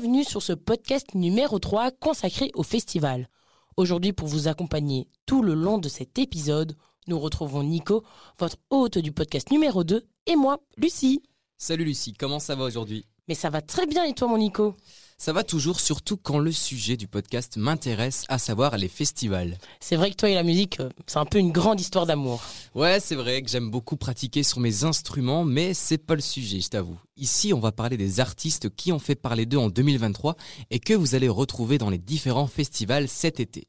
bienvenue sur ce podcast numéro 3 consacré au festival. Aujourd'hui, pour vous accompagner tout le long de cet épisode, nous retrouvons Nico, votre hôte du podcast numéro 2, et moi, Lucie. Salut Lucie, comment ça va aujourd'hui? Mais ça va très bien et toi mon Nico? Ça va toujours, surtout quand le sujet du podcast m'intéresse, à savoir les festivals. C'est vrai que toi et la musique, euh, c'est un peu une grande histoire d'amour. Ouais, c'est vrai que j'aime beaucoup pratiquer sur mes instruments, mais c'est pas le sujet, je t'avoue. Ici, on va parler des artistes qui ont fait parler d'eux en 2023 et que vous allez retrouver dans les différents festivals cet été.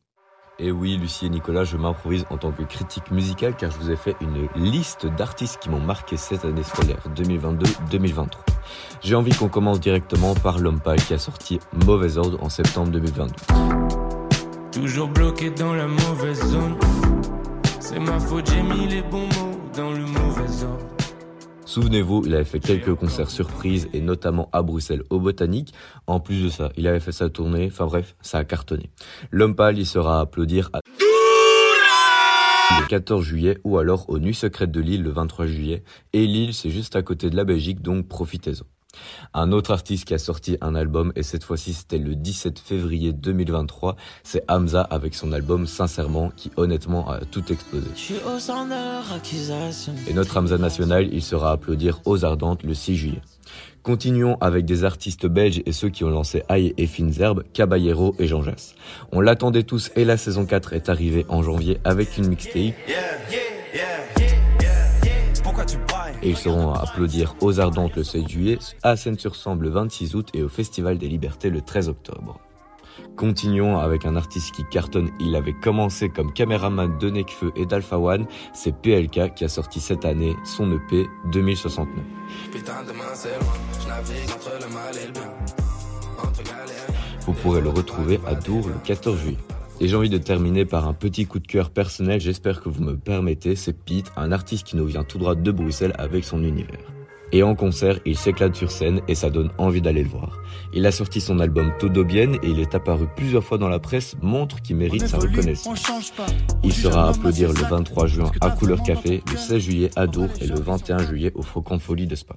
Et oui, Lucie et Nicolas, je m'improvise en tant que critique musicale car je vous ai fait une liste d'artistes qui m'ont marqué cette année scolaire 2022-2023. J'ai envie qu'on commence directement par L'Homme qui a sorti Mauvais Ordre en septembre 2022. Toujours bloqué dans la mauvaise zone. C'est ma faute, j'ai mis les bons mots dans le mauvais ordre. Souvenez-vous, il avait fait quelques concerts surprises et notamment à Bruxelles au Botanique. En plus de ça, il avait fait sa tournée, enfin bref, ça a cartonné. L'homme pâle, il sera à applaudir à le 14 juillet ou alors aux Nuits secrètes de Lille le 23 juillet. Et Lille, c'est juste à côté de la Belgique, donc profitez-en. Un autre artiste qui a sorti un album, et cette fois-ci c'était le 17 février 2023, c'est Hamza avec son album Sincèrement, qui honnêtement a tout explosé. Et notre Hamza national, il sera à applaudir aux Ardentes le 6 juillet. Continuons avec des artistes belges et ceux qui ont lancé Aïe et Fines Herbes, Caballero et Jean Jass. On l'attendait tous et la saison 4 est arrivée en janvier avec une mixtape. Et ils seront à applaudir aux Ardentes le 16 juillet, à Seine-sur-Sambre le 26 août et au Festival des Libertés le 13 octobre. Continuons avec un artiste qui cartonne. Il avait commencé comme caméraman de Necfeu et d'Alpha One. C'est PLK qui a sorti cette année son EP 2069. Putain, demain c'est loin. Je navigue entre le mal et le bien. Entre galères. Vous pourrez le retrouver à Dour le 14 juillet. Et j'ai envie de terminer par un petit coup de cœur personnel, j'espère que vous me permettez, c'est Pete, un artiste qui nous vient tout droit de Bruxelles avec son univers. Et en concert, il s'éclate sur scène et ça donne envie d'aller le voir. Il a sorti son album Todo Bien et il est apparu plusieurs fois dans la presse, montre qu'il mérite sa reconnaissance. Il sera à applaudir le 23 juin à Couleur Café, le 16 juillet à Dour et le 21 juillet au Faucon Folie de Spa.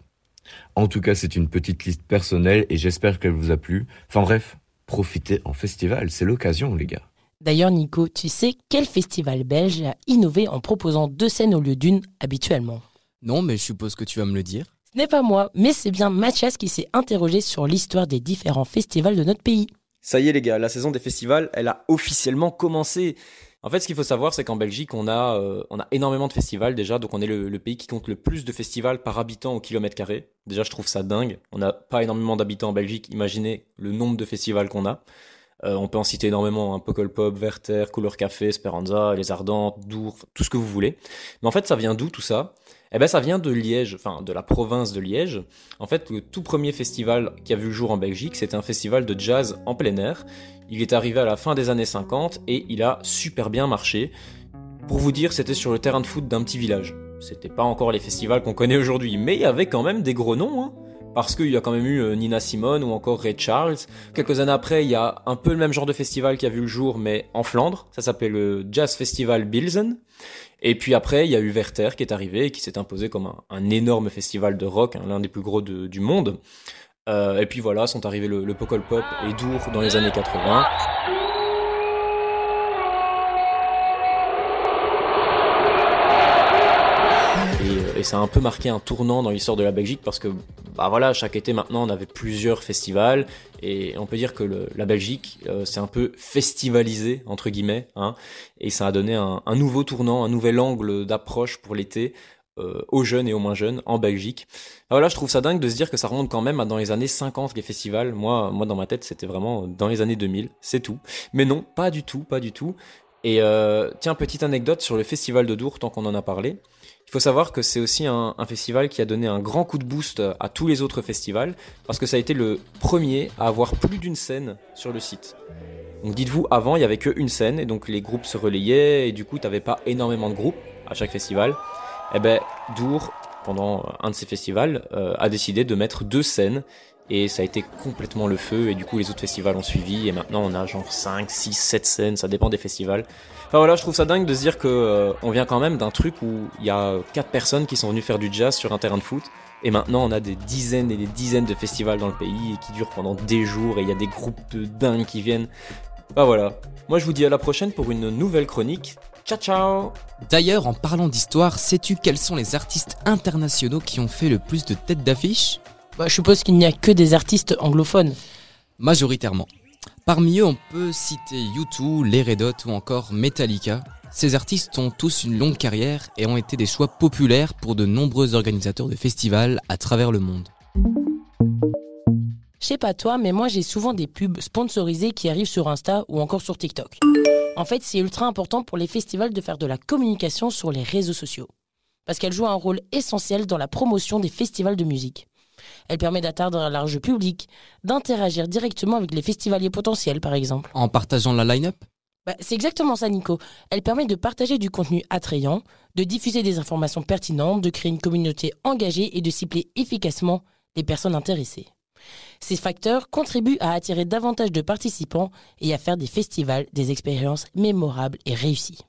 En tout cas, c'est une petite liste personnelle et j'espère qu'elle vous a plu. Enfin bref, profitez en festival, c'est l'occasion les gars. D'ailleurs Nico, tu sais quel festival belge a innové en proposant deux scènes au lieu d'une habituellement? Non, mais je suppose que tu vas me le dire. Ce n'est pas moi, mais c'est bien Mathias qui s'est interrogé sur l'histoire des différents festivals de notre pays. Ça y est les gars, la saison des festivals, elle a officiellement commencé. En fait, ce qu'il faut savoir, c'est qu'en Belgique, on a, euh, on a énormément de festivals déjà, donc on est le, le pays qui compte le plus de festivals par habitant au kilomètre carré. Déjà, je trouve ça dingue. On n'a pas énormément d'habitants en Belgique. Imaginez le nombre de festivals qu'on a. Euh, on peut en citer énormément, hein, Pokol Pop, Werther, Couleur Café, Speranza, Les Ardentes, Dour, tout ce que vous voulez. Mais en fait, ça vient d'où tout ça? Eh ben, ça vient de Liège, enfin de la province de Liège. En fait, le tout premier festival qui a vu le jour en Belgique, c'était un festival de jazz en plein air. Il est arrivé à la fin des années 50 et il a super bien marché. Pour vous dire, c'était sur le terrain de foot d'un petit village. C'était pas encore les festivals qu'on connaît aujourd'hui, mais il y avait quand même des gros noms, hein parce qu'il y a quand même eu euh, Nina Simone ou encore Ray Charles. Quelques années après, il y a un peu le même genre de festival qui a vu le jour, mais en Flandre. Ça s'appelait le Jazz Festival Bilzen. Et puis après, il y a eu Werther qui est arrivé et qui s'est imposé comme un, énorme festival de rock, hein, l'un des plus gros du monde. Euh, et puis voilà, sont arrivés le, le Pop et Dour dans les années 80. Ça a un peu marqué un tournant dans l'histoire de la Belgique parce que bah voilà chaque été maintenant on avait plusieurs festivals et on peut dire que la Belgique euh, s'est un peu festivalisé entre guillemets hein, et ça a donné un, nouveau tournant un nouvel angle d'approche pour l'été euh, aux jeunes et aux moins jeunes en Belgique. Ah, voilà je trouve ça dingue de se dire que ça remonte quand même dans les années 50 les festivals. Moi moi dans ma tête c'était vraiment dans les années 2000 c'est tout. Mais non pas du tout pas du tout. Et euh, tiens petite anecdote sur le festival de Dour tant qu'on en a parlé faut savoir que c'est aussi un, festival qui a donné un grand coup de boost à tous les autres festivals, parce que ça a été le premier à avoir plus d'une scène sur le site. Donc dites-vous, avant, il y avait qu'une scène, et donc les groupes se relayaient, et du coup, t'avais pas énormément de groupes à chaque festival. Et ben, Dour, pendant un de ces festivals, euh, a décidé de mettre deux scènes, et ça a été complètement le feu, et du coup, les autres festivals ont suivi, et maintenant, on a genre 5, 6, 7 scènes, ça dépend des festivals. Enfin voilà, je trouve ça dingue de se dire que euh, on vient quand même d'un truc où il y a quatre personnes qui sont venues faire du jazz sur un terrain de foot Et maintenant, on a des dizaines et des dizaines de festivals dans le pays et qui durent pendant des jours et il y a des groupes de dingues qui viennent. Bah voilà. Moi, je vous dis à la prochaine pour une nouvelle chronique. Ciao, ciao D'ailleurs, en parlant d'histoire, sais-tu quels sont les artistes internationaux qui ont fait le plus de têtes d'affiche? Bah, je suppose qu'il n'y a que des artistes anglophones. Majoritairement. Parmi eux, on peut citer U2, les Red Hot ou encore Metallica. Ces artistes ont tous une longue carrière et ont été des choix populaires pour de nombreux organisateurs de festivals à travers le monde. Je sais pas toi, mais moi j'ai souvent des pubs sponsorisées qui arrivent sur Insta ou encore sur TikTok. En fait, c'est ultra important pour les festivals de faire de la communication sur les réseaux sociaux. Parce qu'elles jouent un rôle essentiel dans la promotion des festivals de musique. Elle permet d'atteindre un large public, d'interagir directement avec les festivaliers potentiels par exemple. En partageant la line-up? Bah, c'est exactement ça, Nico. Elle permet de partager du contenu attrayant, de diffuser des informations pertinentes, de créer une communauté engagée et de cibler efficacement les personnes intéressées. Ces facteurs contribuent à attirer davantage de participants et à faire des festivals des expériences mémorables et réussies.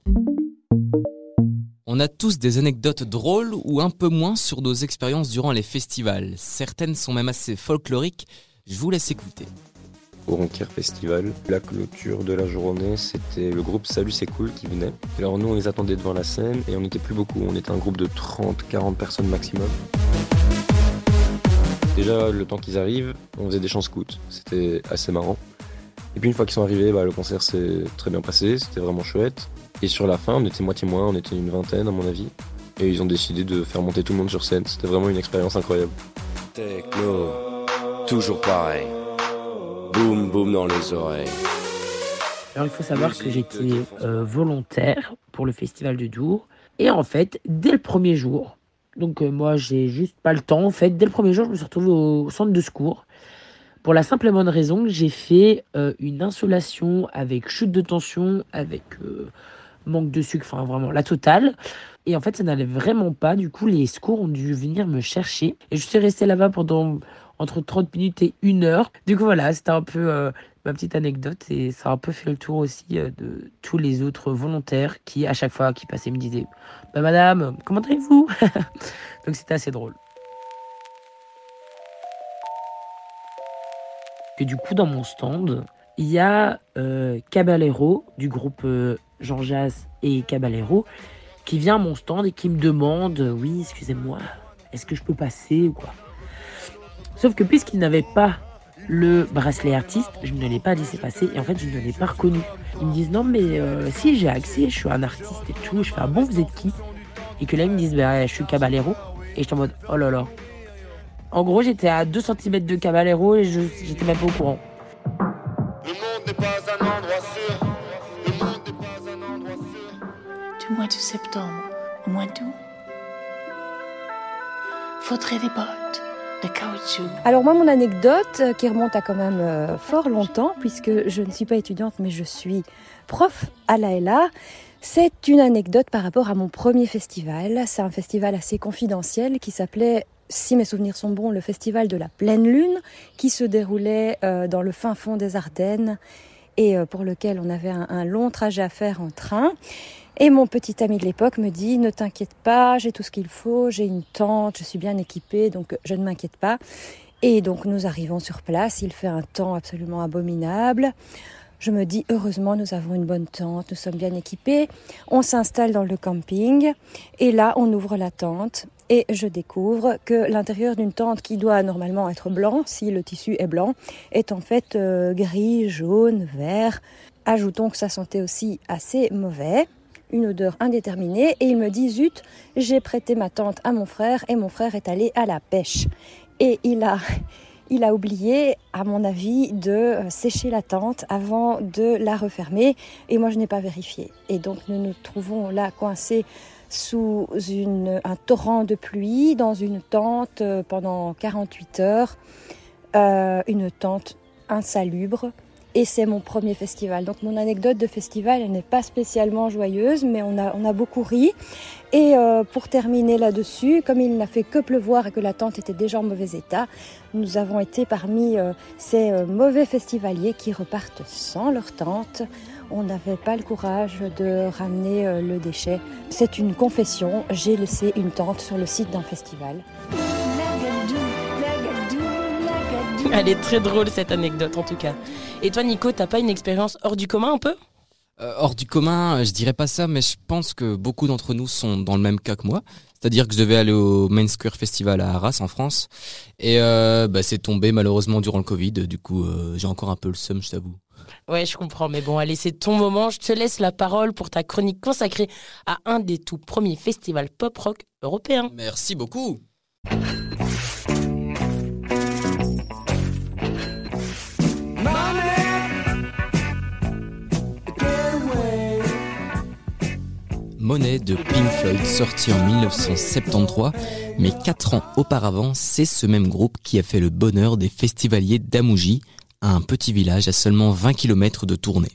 On a tous des anecdotes drôles ou un peu moins sur nos expériences durant les festivals. Certaines sont même assez folkloriques. Je vous laisse écouter. au Ronquier Festival. La clôture de la journée, c'était le groupe Salut c'est cool qui venait. Alors nous, on les attendait devant la scène et on n'était plus beaucoup. On était un groupe de 30-40 personnes maximum. Déjà, le temps qu'ils arrivent, on faisait des chants scouts. C'était assez marrant. Et puis une fois qu'ils sont arrivés, bah, le concert s'est très bien passé, c'était vraiment chouette. Et sur la fin, on était moitié moins, on était une vingtaine à mon avis. Et ils ont décidé de faire monter tout le monde sur scène. C'était vraiment une expérience incroyable. Techno, toujours pareil. Boum boum dans les oreilles. Alors il faut savoir que j'étais euh, volontaire pour le festival de Dour. Et en fait, dès le premier jour, donc euh, moi j'ai juste pas le temps en fait, dès le premier jour je me suis retrouvé au centre de secours. Pour la simple et bonne raison que j'ai fait euh, une insolation avec chute de tension, avec euh, manque de sucre, enfin vraiment la totale. Et en fait ça n'allait vraiment pas, du coup les secours ont dû venir me chercher. Et je suis restée là-bas pendant entre 30 minutes et une heure. Du coup voilà, c'était un peu euh, ma petite anecdote et ça a un peu fait le tour aussi euh, de tous les autres volontaires qui, à chaque fois qui passaient, me disaient Bah madame, comment allez-vous? Donc c'était assez drôle. Et du coup, dans mon stand, il y a euh, Caballero du groupe euh, Jean Jass et Caballero qui vient à mon stand et qui me demande Oui, excusez-moi, est-ce que je peux passer ou quoi? Sauf que puisqu'il n'avait pas le bracelet artiste, je ne l'ai pas laissé passer et en fait je ne l'ai pas reconnu. Ils me disent non mais euh, si j'ai accès, je suis un artiste et tout. Je fais ah bon vous êtes qui? Et que là ils me disent bah je suis Caballero et j'étais en mode oh là là. En gros j'étais à 2 cm de Caballero et je j'étais même pas au courant. Le monde n'est pas un endroit sûr. Le monde n'est pas un endroit sûr. du mois de septembre au mois d'août. Faudrait des bottes Alors moi, mon anecdote, euh, qui remonte à quand même euh, fort longtemps, puisque je ne suis pas étudiante, mais je suis prof à la c'est une anecdote par rapport à mon premier festival. C'est un festival assez confidentiel qui s'appelait, si mes souvenirs sont bons, le Festival de la Pleine Lune, qui se déroulait euh, dans le fin fond des Ardennes et pour lequel on avait un long trajet à faire en train. Et mon petit ami de l'époque me dit ne t'inquiète pas, j'ai tout ce qu'il faut, j'ai une tente, je suis bien équipée, donc je ne m'inquiète pas. Et donc nous arrivons sur place, il fait un temps absolument abominable. Je me dis heureusement nous avons une bonne tente, nous sommes bien équipés. On s'installe dans le camping et là on ouvre la tente et je découvre que l'intérieur d'une tente qui doit normalement être blanc, si le tissu est blanc, est en fait euh, gris, jaune, vert. Ajoutons que ça sentait aussi assez mauvais une odeur indéterminée et il me dit zut, j'ai prêté ma tente à mon frère et mon frère est allé à la pêche. Et il a, il a oublié, à mon avis, de euh, sécher la tente avant de la refermer et moi je n'ai pas vérifié. Et donc nous nous trouvons là coincés sous une, un torrent de pluie dans une tente euh, pendant 48 heures, Euh, une tente insalubre. Et c'est mon premier festival. Donc mon anecdote de festival, elle n'est pas spécialement joyeuse, mais on a, on a beaucoup ri. Et euh, pour terminer là-dessus, comme il n'a fait que pleuvoir et que la tente était déjà en mauvais état, nous avons été parmi euh, ces euh, mauvais festivaliers qui repartent sans leur tente. On n'avait pas le courage de ramener le déchet. C'est une confession, j'ai laissé une tente sur le site d'un festival. Elle est très drôle cette anecdote en tout cas. Et toi Nico, t'as pas une expérience hors du commun un peu? Euh, hors du commun, je dirais pas ça, mais je pense que beaucoup d'entre nous sont dans le même cas que moi. C'est-à-dire que je devais aller au Main Square Festival à Arras en France et euh, bah, c'est tombé malheureusement durant le Covid. Du coup, euh, j'ai encore un peu le seum, je t'avoue. Ouais, je comprends, mais bon, allez, c'est ton moment. Je te laisse la parole pour ta chronique consacrée à un des tout premiers festivals pop-rock européens. Merci beaucoup. Monet de Pink Floyd sorti en 1973, mais quatre ans auparavant, c'est ce même groupe qui a fait le bonheur des festivaliers d'Amouji, un petit village à seulement 20 km de tournée.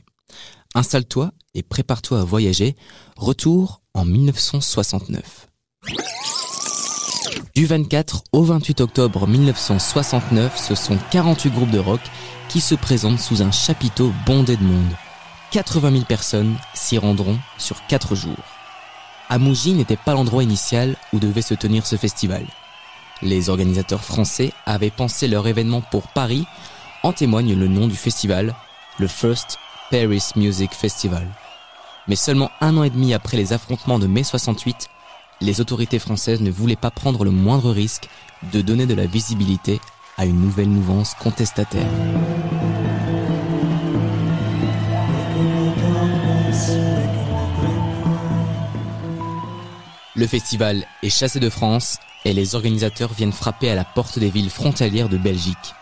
Installe-toi et prépare-toi à voyager. Retour en 1969. Du 24 au 28 octobre 1969, ce sont 48 groupes de rock qui se présentent sous un chapiteau bondé de monde. 80 000 personnes s'y rendront sur 4 jours. Amouji n'était pas l'endroit initial où devait se tenir ce festival. Les organisateurs français avaient pensé leur événement pour Paris, en témoigne le nom du festival, le First Paris Music Festival. Mais seulement un an et demi après les affrontements de mai 68, les autorités françaises ne voulaient pas prendre le moindre risque de donner de la visibilité à une nouvelle mouvance contestataire. Le festival est chassé de France et les organisateurs viennent frapper à la porte des villes frontalières de Belgique.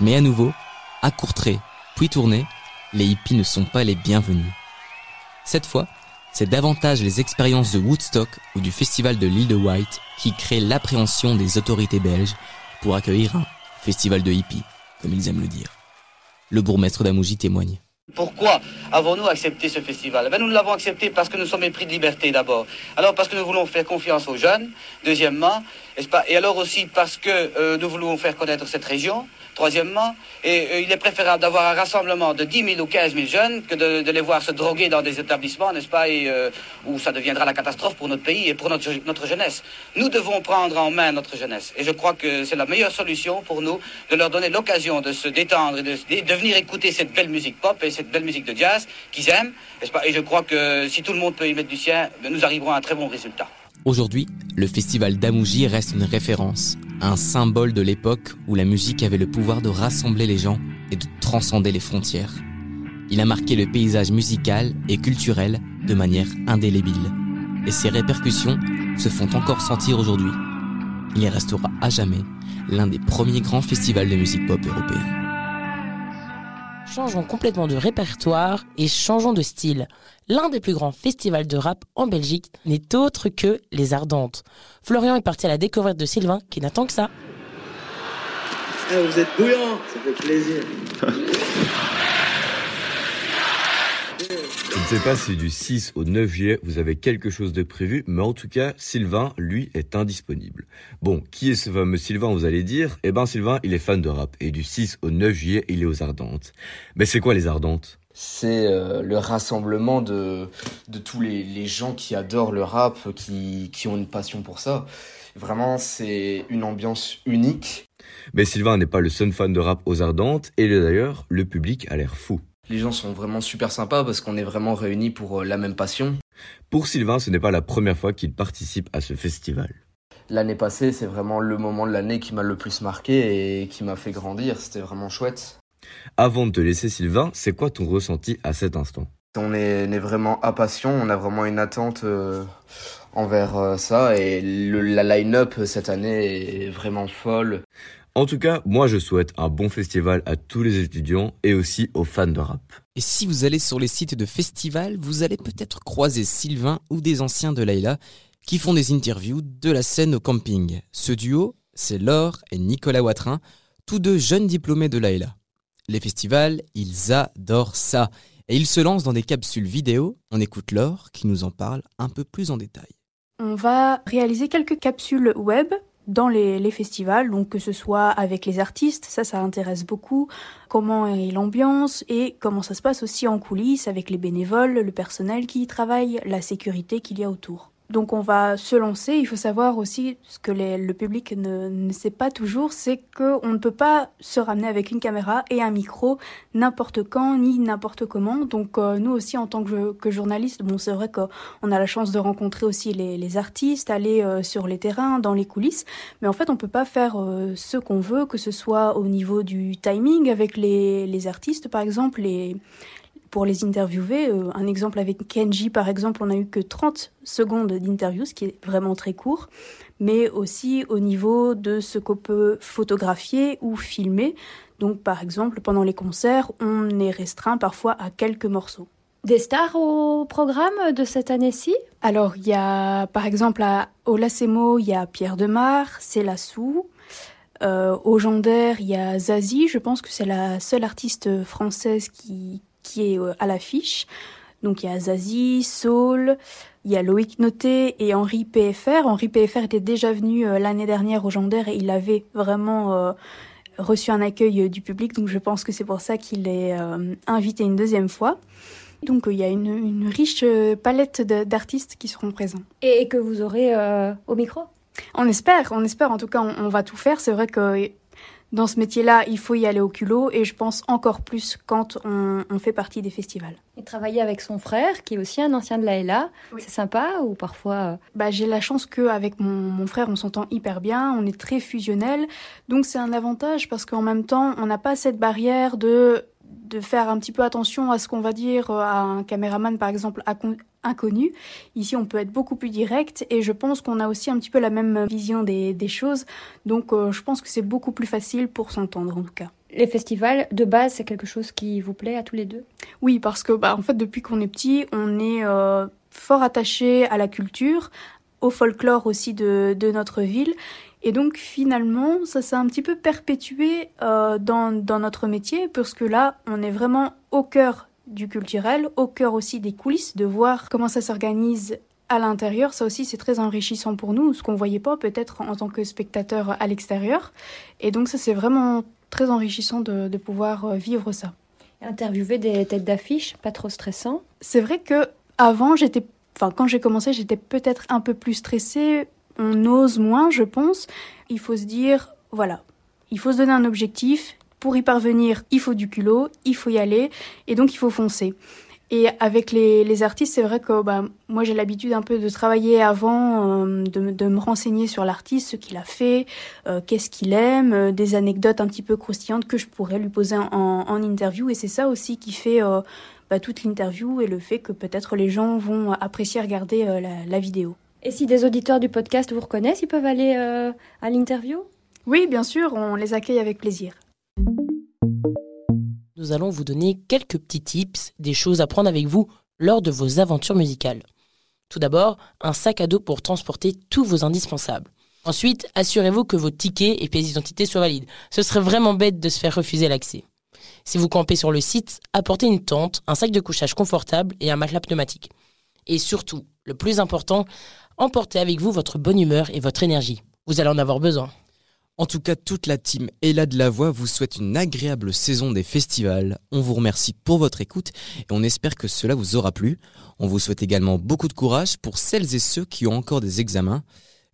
Mais à nouveau, à Courtrai, puis Tournai, les hippies ne sont pas les bienvenus. Cette fois, c'est davantage les expériences de Woodstock ou du festival de l'île de White qui créent l'appréhension des autorités belges pour accueillir un festival de hippies, comme ils aiment le dire. Le bourgmestre d'Amouji témoigne. Pourquoi avons-nous accepté ce festival? Eh bien, Nous l'avons accepté parce que nous sommes épris de liberté d'abord. Alors parce que nous voulons faire confiance aux jeunes, deuxièmement, Et alors aussi parce que euh, nous voulons faire connaître cette région, troisièmement. Euh, il est préférable d'avoir un rassemblement de 10 000 ou 15 000 jeunes que de, les voir se droguer dans des établissements, n'est-ce pas euh, où ça deviendra la catastrophe pour notre pays et pour notre, jeunesse. Nous devons prendre en main notre jeunesse. Et je crois que c'est la meilleure solution pour nous de leur donner l'occasion de se détendre et de, de venir écouter cette belle musique pop et cette belle musique de jazz qu'ils aiment, n'est-ce pas Et je crois que si tout le monde peut y mettre du sien, nous arriverons à un très bon résultat. Aujourd'hui, le festival d'Amouji reste une référence, un symbole de l'époque où la musique avait le pouvoir de rassembler les gens et de transcender les frontières. Il a marqué le paysage musical et culturel de manière indélébile. Et ses répercussions se font encore sentir aujourd'hui. Il restera à jamais l'un des premiers grands festivals de musique pop européens. Changeons complètement de répertoire et changeons de style. L'un des plus grands festivals de rap en Belgique n'est autre que Les Ardentes. Florian est parti à la découverte de Sylvain qui n'attend que ça. Eh, vous êtes bouillant, ça fait plaisir. Je ne sais pas si du 6 au 9 juillet vous avez quelque chose de prévu, mais en tout cas, Sylvain, lui, est indisponible. Bon, qui est ce fameux Sylvain, vous allez dire? Eh ben, Sylvain, il est fan de rap, et du 6 au 9 juillet, il est aux Ardentes. Mais c'est quoi les Ardentes? C'est euh, le rassemblement de, de tous les, les, gens qui adorent le rap, qui, qui ont une passion pour ça. Vraiment, c'est une ambiance unique. Mais Sylvain n'est pas le seul fan de rap aux Ardentes, et d'ailleurs, le public a l'air fou. Les gens sont vraiment super sympas parce qu'on est vraiment réunis pour euh, la même passion. Pour Sylvain, ce n'est pas la première fois qu'il participe à ce festival. L'année passée, c'est vraiment le moment de l'année qui m'a le plus marqué et qui m'a fait grandir. C'était vraiment chouette. Avant de te laisser, Sylvain, c'est quoi ton ressenti à cet instant? On est, on est, vraiment à passion, on a vraiment une attente euh, envers euh, ça et le, la line-up cette année est vraiment folle. En tout cas, moi je souhaite un bon festival à tous les étudiants et aussi aux fans de rap. Et si vous allez sur les sites de festivals, vous allez peut-être croiser Sylvain ou des anciens de Laila qui font des interviews de la scène au camping. Ce duo, c'est Laure et Nicolas Watrin, tous deux jeunes diplômés de Laila. Les festivals, ils adorent ça. Et ils se lancent dans des capsules vidéo. On écoute Laure qui nous en parle un peu plus en détail. On va réaliser quelques capsules web dans les, festivals, donc que ce soit avec les artistes, ça, ça intéresse beaucoup, comment est l'ambiance et comment ça se passe aussi en coulisses avec les bénévoles, le personnel qui y travaille, la sécurité qu'il y a autour. Donc on va se lancer. Il faut savoir aussi ce que le public ne, sait pas toujours, c'est qu'on ne peut pas se ramener avec une caméra et un micro n'importe quand ni n'importe comment. Donc euh, nous aussi en tant que, que journalistes, bon c'est vrai qu'on a la chance de rencontrer aussi les, artistes, aller euh, sur les terrains, dans les coulisses, mais en fait on peut pas faire euh, ce qu'on veut, que ce soit au niveau du timing avec les, les artistes par exemple, les pour les interviewer. Euh, un exemple avec Kenji, par exemple, on n'a eu que 30 secondes d'interview, ce qui est vraiment très court, mais aussi au niveau de ce qu'on peut photographier ou filmer. Donc, par exemple, pendant les concerts, on est restreint parfois à quelques morceaux. Des stars au programme de cette année-ci? Alors, il y a, par exemple, à, au Lacemo, il y a Pierre Demar, Célassou. Euh, au Gendaire, il y a Zazie. Je pense que c'est la seule artiste française qui, qui est euh, à l'affiche. Donc il y a Zazie, Saul, il y a Loïc Noté et Henri PFR. Henri PFR était déjà venu euh, l'année dernière au Gendaire et il avait vraiment euh, reçu un accueil du public. Donc je pense que c'est pour ça qu'il est invité une deuxième fois. Donc il y a une, une riche palette d'artistes qui seront présents. Et que vous aurez euh, au micro? On espère, on espère. En tout cas, on, on va tout faire. C'est vrai que dans ce métier-là, il faut y aller au culot et je pense encore plus quand on, on fait partie des festivals. Et travailler avec son frère, qui est aussi un ancien de la LA, c'est sympa ou parfois... euh, Bah, j'ai la chance qu'avec mon, mon frère, on s'entend hyper bien, on est très fusionnel. Donc c'est un avantage parce qu'en même temps, on n'a pas cette barrière de, de faire un petit peu attention à ce qu'on va dire à un caméraman, par exemple, inconnu. Ici, on peut être beaucoup plus direct et je pense qu'on a aussi un petit peu la même vision des, des choses. Donc euh, je pense que c'est beaucoup plus facile pour s'entendre en tout cas. Les festivals, de base, c'est quelque chose qui vous plaît à tous les deux? Oui, parce que bah, en fait, depuis qu'on est petit, on est euh, fort attaché à la culture, au folklore aussi de, de notre ville. Et donc finalement, ça s'est un petit peu perpétué euh, dans, dans notre métier, parce que là, on est vraiment au cœur du culturel, au cœur aussi des coulisses, de voir comment ça s'organise à l'intérieur. Ça aussi, c'est très enrichissant pour nous, ce qu'on voyait pas peut-être en tant que spectateur à l'extérieur. Et donc ça, c'est vraiment très enrichissant de, de pouvoir euh, vivre ça. Interviewer des têtes d'affiche, pas trop stressant? C'est vrai que avant, j'étais, enfin, quand j'ai commencé, j'étais peut-être un peu plus stressée. On ose moins, je pense. Il faut se dire, voilà, il faut se donner un objectif. Pour y parvenir, il faut du culot, il faut y aller, et donc il faut foncer. Et avec les, les artistes, c'est vrai que bah, moi j'ai l'habitude un peu de travailler avant, euh, de, me- de me renseigner sur l'artiste, ce qu'il a fait, euh, qu'est-ce qu'il aime, euh, des anecdotes un petit peu croustillantes que je pourrais lui poser en, en interview. Et c'est ça aussi qui fait bah, toute l'interview et le fait que peut-être les gens vont apprécier regarder la, la vidéo. Et si des auditeurs du podcast vous reconnaissent, ils peuvent aller à l'interview? Oui, bien sûr, on les accueille avec plaisir. Nous allons vous donner quelques petits tips, des choses à prendre avec vous lors de vos aventures musicales. Tout d'abord, un sac à dos pour transporter tous vos indispensables. Ensuite, assurez-vous que vos tickets et pièces d'identité soient valides. Ce serait vraiment bête de se faire refuser l'accès. Si vous campez sur le site, apportez une tente, un sac de couchage confortable et un matelas pneumatique. Et surtout, le plus important, emportez avec vous votre bonne humeur et votre énergie. Vous allez en avoir besoin. En tout cas, toute la team Ella de la Voix vous souhaite une agréable saison des festivals. On vous remercie pour votre écoute et on espère que cela vous aura plu. On vous souhaite également beaucoup de courage pour celles et ceux qui ont encore des examens.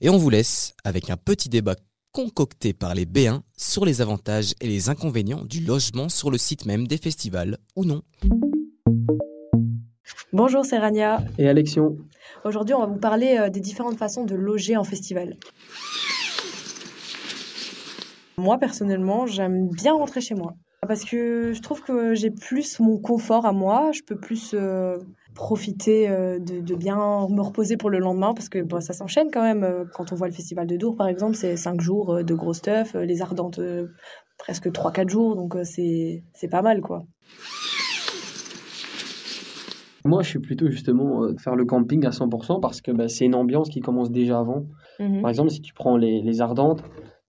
Et on vous laisse avec un petit débat concocté par les B1 sur les avantages et les inconvénients du logement sur le site même des festivals ou non. Bonjour, c'est Rania. Et Alexion. Aujourd'hui, on va vous parler euh, des différentes façons de loger en festival. Moi, personnellement, j'aime bien rentrer chez moi. Parce que je trouve que j'ai plus mon confort à moi. Je peux plus euh, profiter euh, de, de bien me reposer pour le lendemain. Parce que bon, ça s'enchaîne quand même. Euh, Quand on voit le festival de Dour, par exemple, c'est 5 jours de gros stuff. Les Ardentes, euh, presque 3-4 jours. Donc, c'est c'est pas mal, quoi. Moi, je suis plutôt justement euh, faire le camping à 100% parce que bah, c'est une ambiance qui commence déjà avant. Mhm. Par exemple, si tu prends les, les Ardentes,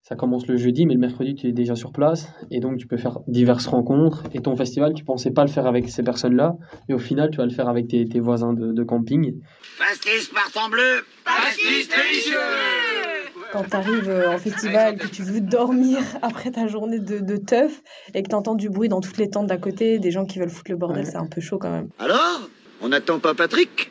ça commence le jeudi, mais le mercredi, tu es déjà sur place. Et donc, tu peux faire diverses rencontres. Et ton festival, tu pensais pas le faire avec ces personnes-là. Et au final, tu vas le faire avec tes, tes voisins de, de camping. Pastis partant bleu, pastis délicieux quand tu arrives en festival, que tu veux dormir après ta journée de, de teuf et que tu entends du bruit dans toutes les tentes d'à côté, des gens qui veulent foutre le bordel, c'est un peu chaud quand même. Alors On n'attend pas Patrick?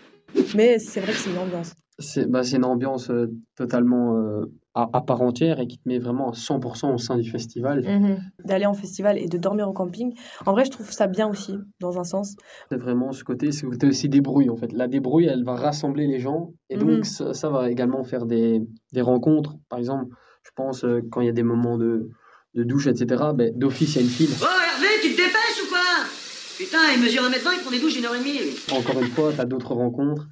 Mais c'est vrai que c'est une ambiance. C'est bah, c'est une ambiance euh, totalement euh, à, à part entière et qui te met vraiment à 100% au sein du festival. Mhm. D'aller en festival et de dormir au camping. En vrai, je trouve ça bien aussi, dans un sens. C'est vraiment ce côté, ce côté aussi débrouille en fait. La débrouille, elle va rassembler les gens et donc Mhm. ça, ça va également faire des, des rencontres. Par exemple, je pense euh, quand il y a des moments de, de douche, etc., ben, d'office, il y a une file. Oh Hervé, tu te dépêches ou quoi? Putain, il mesure 1m20, il prend des douches d'une heure et demie. Encore une fois, tu as d'autres rencontres.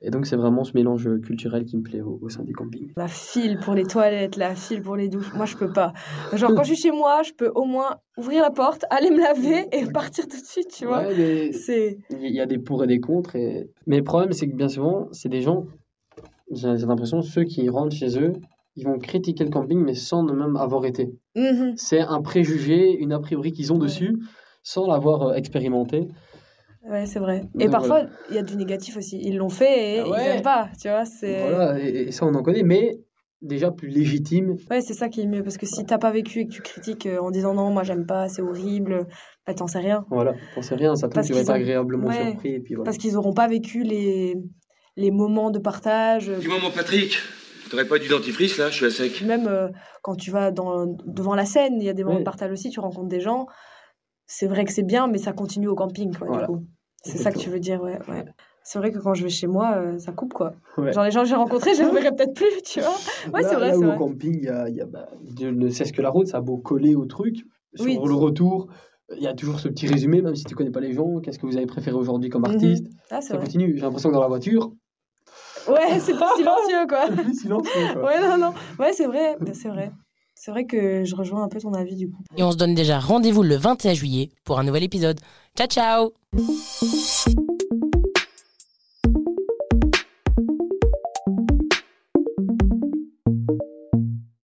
Et donc, c'est vraiment ce mélange culturel qui me plaît au, au sein du camping. La file pour les toilettes, la file pour les douches. Moi, je peux pas. Genre, quand je suis chez moi, je peux au moins ouvrir la porte, aller me laver et partir tout de suite, tu vois. Ouais, mais C'est. il y a des pour et des contre. Et... Mais le problème, c'est que bien souvent, c'est des gens, j'ai l'impression, ceux qui rentrent chez eux, ils vont critiquer le camping, mais sans même avoir été. Mhm. C'est un préjugé, une a priori qu'ils ont dessus, sans l'avoir euh, expérimenté. Ouais, c'est vrai. Et Donc, parfois, voilà. il y a du négatif aussi. Ils l'ont fait et Ah ouais. ils aiment pas, tu vois. C'est. Voilà, et, et ça, on en connaît, mais déjà plus légitime. Ouais, c'est ça qui est mieux. Parce que si t'as pas vécu et que tu critiques euh, en disant non, moi j'aime pas, c'est horrible, bah t'en sais rien. Voilà, t'en sais rien, ça tombe, tu vas être ont- agréablement ouais. surpris. Et puis voilà. Parce qu'ils auront pas vécu les, les moments de partage. Dis-moi, mon Patrick, t'aurais pas du dentifrice là Je suis à sec. Même euh, quand tu vas dans, devant la scène, il y a des moments Ouais. de partage aussi, tu rencontres des gens. C'est vrai que c'est bien, mais ça continue au camping, quoi, Voilà. du coup. C'est ça que tu veux dire, ouais. ouais. C'est vrai que quand je vais chez moi, euh, ça coupe, quoi. Ouais. Genre les gens que j'ai rencontrés, je les reverrai peut-être plus, tu vois. Ouais, c'est vrai, là où vrai. au camping, il y a, y a, bah, ne cesse que la route, ça a beau coller au truc. Sur Oui. le retour, il y a toujours ce petit résumé, même si tu connais pas les gens. Qu'est-ce que vous avez préféré aujourd'hui comme Mhm. artiste? Ah, Ça vrai. continue. J'ai l'impression que dans la voiture, Ouais, c'est plus silencieux, quoi. c'est plus silencieux. quoi. Ouais, non, non. Ouais, c'est vrai, c'est vrai. C'est vrai que je rejoins un peu ton avis, du coup. Et on se donne déjà rendez-vous le 21 juillet pour un nouvel épisode. Ciao ciao